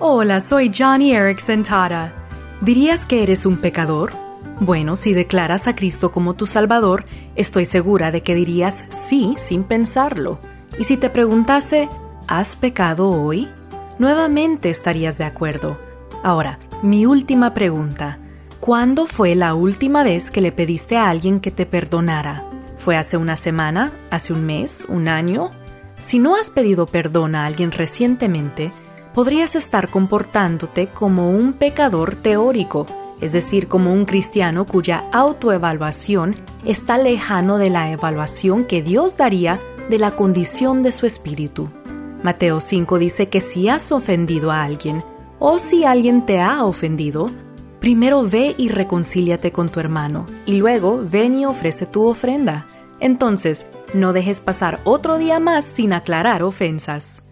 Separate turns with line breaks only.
Hola, soy Johnny Erickson Tara. ¿Dirías que eres un pecador? Bueno, si declaras a Cristo como tu Salvador, estoy segura de que dirías sí sin pensarlo. Y si te preguntase, ¿has pecado hoy? Nuevamente estarías de acuerdo. Ahora, mi última pregunta. ¿Cuándo fue la última vez que le pediste a alguien que te perdonara? ¿Fue hace una semana? ¿Hace un mes? ¿Un año? Si no has pedido perdón a alguien recientemente, podrías estar comportándote como un pecador teórico, es decir, como un cristiano cuya autoevaluación está lejano de la evaluación que Dios daría de la condición de su espíritu. Mateo 5 dice que si has ofendido a alguien, o si alguien te ha ofendido, primero ve y reconcíliate con tu hermano, y luego ven y ofrece tu ofrenda. Entonces, no dejes pasar otro día más sin aclarar ofensas.